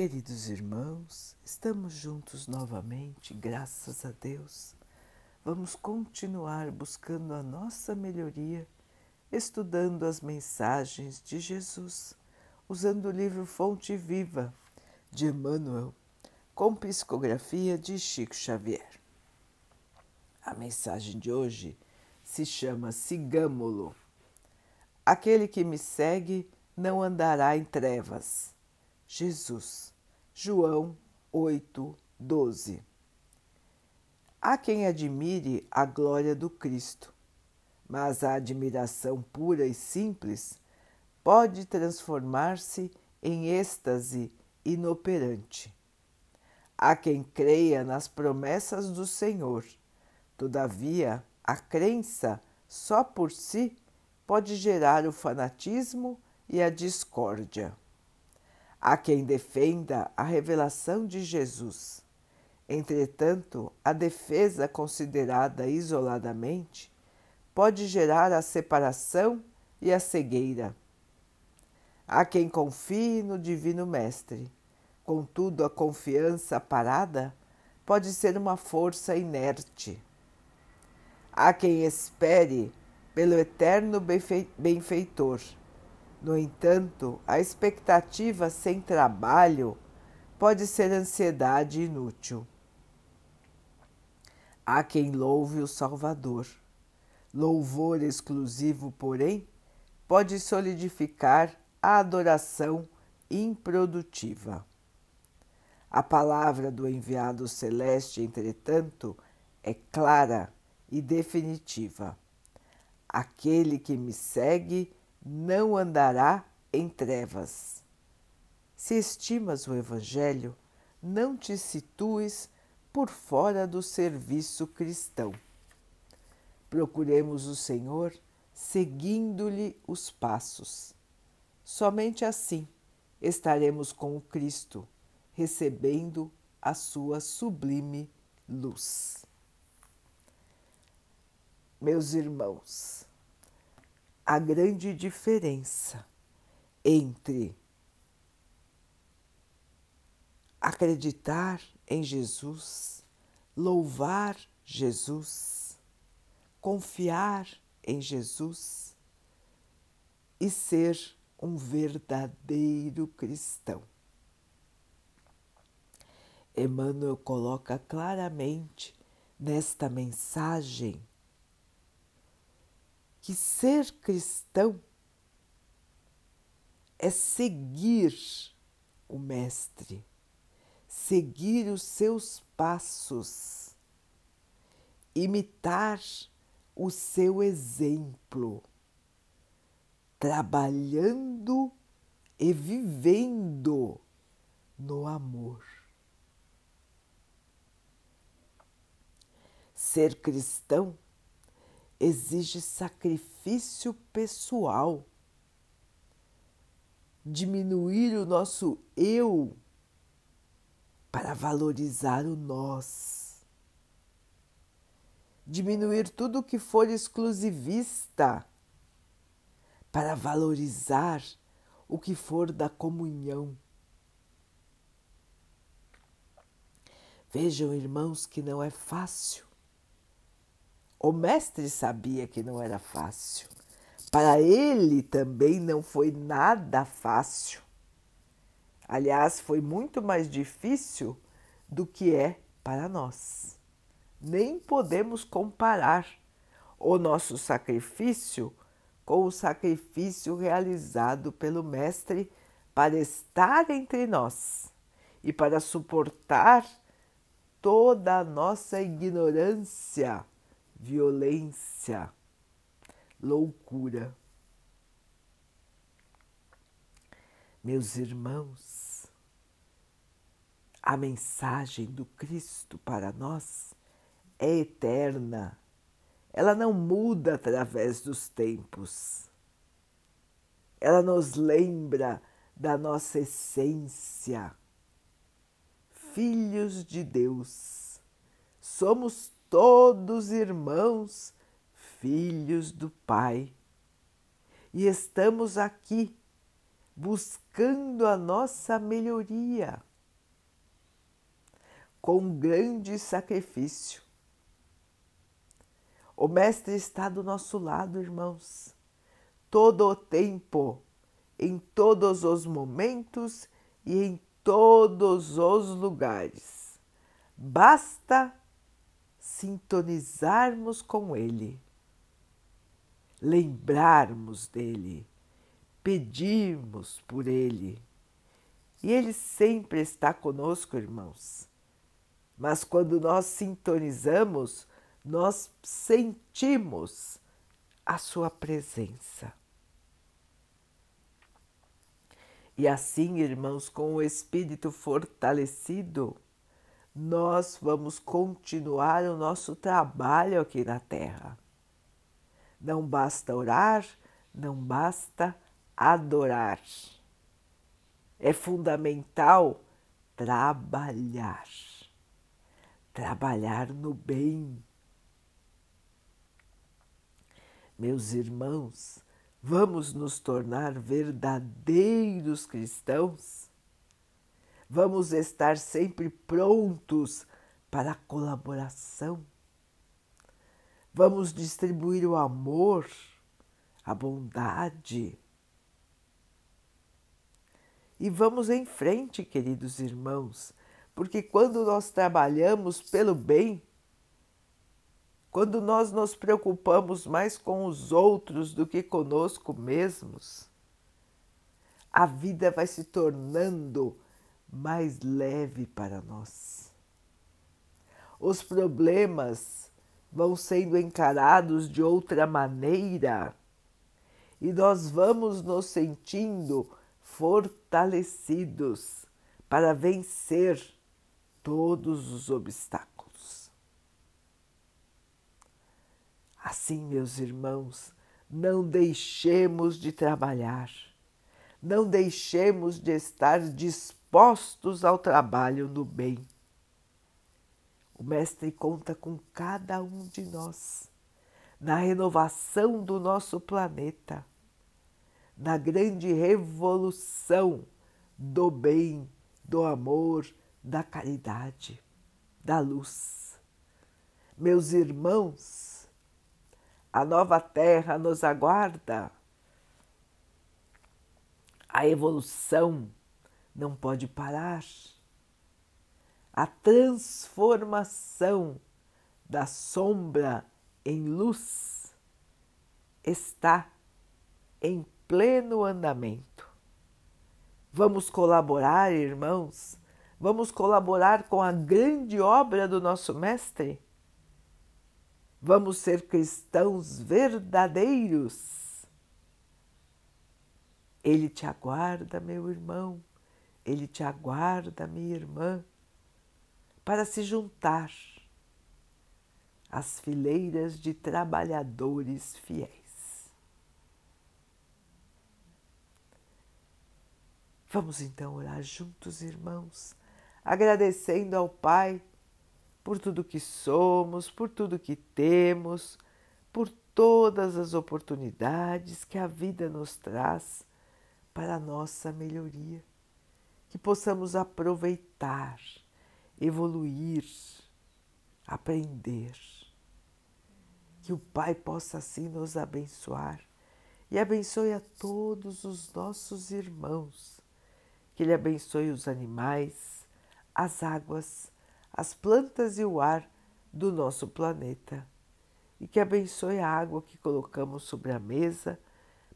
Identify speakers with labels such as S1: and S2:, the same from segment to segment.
S1: Queridos irmãos, estamos juntos novamente, graças a Deus. Vamos continuar buscando a nossa melhoria, estudando as mensagens de Jesus, usando o livro Fonte Viva de Emmanuel, com psicografia de Chico Xavier. A mensagem de hoje se chama Sigamo-lo. Aquele que me segue não andará em trevas Jesus. João 8, 12. Há quem admire a glória do Cristo, mas a admiração pura e simples pode transformar-se em êxtase inoperante. Há quem creia nas promessas do Senhor, todavia, a crença só por si pode gerar o fanatismo e a discórdia. Há quem defenda a revelação de Jesus. Entretanto, a defesa considerada isoladamente pode gerar a separação e a cegueira. Há quem confie no Divino Mestre. Contudo, a confiança parada pode ser uma força inerte. Há quem espere pelo eterno benfeitor no entanto, a expectativa sem trabalho pode ser ansiedade inútil. Há quem louve o Salvador. Louvor exclusivo, porém, pode solidificar a adoração improdutiva. A palavra do enviado celeste, entretanto, é clara e definitiva. Aquele que me segue não andará em trevas. Se estimas o Evangelho, não te situes por fora do serviço cristão. Procuremos o Senhor seguindo-lhe os passos. Somente assim estaremos com o Cristo, recebendo a sua sublime luz. Meus irmãos, a grande diferença entre acreditar em Jesus, louvar Jesus, confiar em Jesus e ser um verdadeiro cristão. Emmanuel coloca claramente nesta mensagem que ser cristão é seguir o Mestre, seguir os seus passos, imitar o seu exemplo, trabalhando e vivendo no amor. Ser cristão exige sacrifício pessoal. Diminuir o nosso eu para valorizar o nós. Diminuir tudo que for exclusivista para valorizar o que for da comunhão. Vejam, irmãos, que não é fácil o mestre sabia que não era fácil. Para ele também não foi nada fácil. Aliás, foi muito mais difícil do que é para nós. Nem podemos comparar o nosso sacrifício com o sacrifício realizado pelo Mestre para estar entre nós e para suportar toda a nossa ignorância violência, loucura. Meus irmãos, a mensagem do Cristo para nós é eterna, ela não muda através dos tempos. Ela nos lembra da nossa essência. Filhos de Deus, somos todos irmãos, filhos do Pai. E estamos aqui buscando a nossa melhoria, com grande sacrifício. O Mestre está do nosso lado, irmãos, todo o tempo, em todos os momentos e em todos os lugares. Basta sintonizarmos com Ele, lembrarmos dele, pedirmos por Ele. E Ele sempre está conosco, irmãos. Mas quando nós sintonizamos, nós sentimos a Sua presença. E assim, irmãos, com o espírito fortalecido, nós vamos continuar o nosso trabalho aqui na Terra. Não basta orar, não basta adorar. É fundamental trabalhar. Trabalhar no bem. Meus irmãos, vamos nos tornar verdadeiros cristãos? Vamos estar sempre prontos para a colaboração. Vamos distribuir o amor, a bondade. E vamos em frente, queridos irmãos, porque quando nós trabalhamos pelo bem, quando nós nos preocupamos mais com os outros do que conosco mesmos, a vida vai se tornando mais leve para nós. Os problemas vão sendo encarados de outra maneira e nós vamos nos sentindo fortalecidos para vencer todos os obstáculos. Assim, meus irmãos, não deixemos de trabalhar, não deixemos de estar dispostos dispostos ao trabalho no bem. O Mestre conta com cada um de nós na renovação do nosso planeta, na grande revolução do bem, do amor, da caridade, da luz. Meus irmãos, a nova terra nos aguarda. A evolução não pode parar. A transformação da sombra em luz está em pleno andamento. Vamos colaborar, irmãos? Vamos colaborar com a grande obra do nosso Mestre? Vamos ser cristãos verdadeiros? Ele te aguarda, meu irmão ele te aguarda, minha irmã, para se juntar às fileiras de trabalhadores fiéis. Vamos então orar juntos, irmãos, agradecendo ao Pai por tudo que somos, por tudo que temos, por todas as oportunidades que a vida nos traz para a nossa melhoria que possamos aproveitar, evoluir, aprender. Que o Pai possa assim nos abençoar e abençoe a todos os nossos irmãos. Que Ele abençoe os animais, as águas, as plantas e o ar do nosso planeta. E que abençoe a água que colocamos sobre a mesa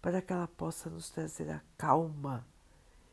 S1: para que ela possa nos trazer a calma